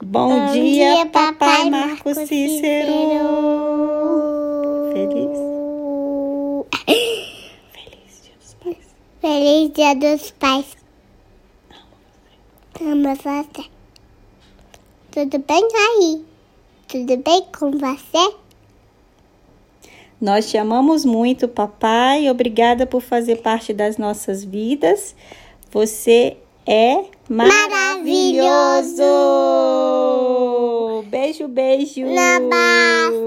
Bom, Bom dia, dia, papai Marco Marco Cícero. Cícero. Feliz. Feliz Dia dos Pais. Feliz Dia dos Pais. Amo você. Tudo bem aí? Tudo bem com você? Nós te amamos muito, papai. Obrigada por fazer parte das nossas vidas. Você é maravilhoso. Beijo, beijo. Namastê.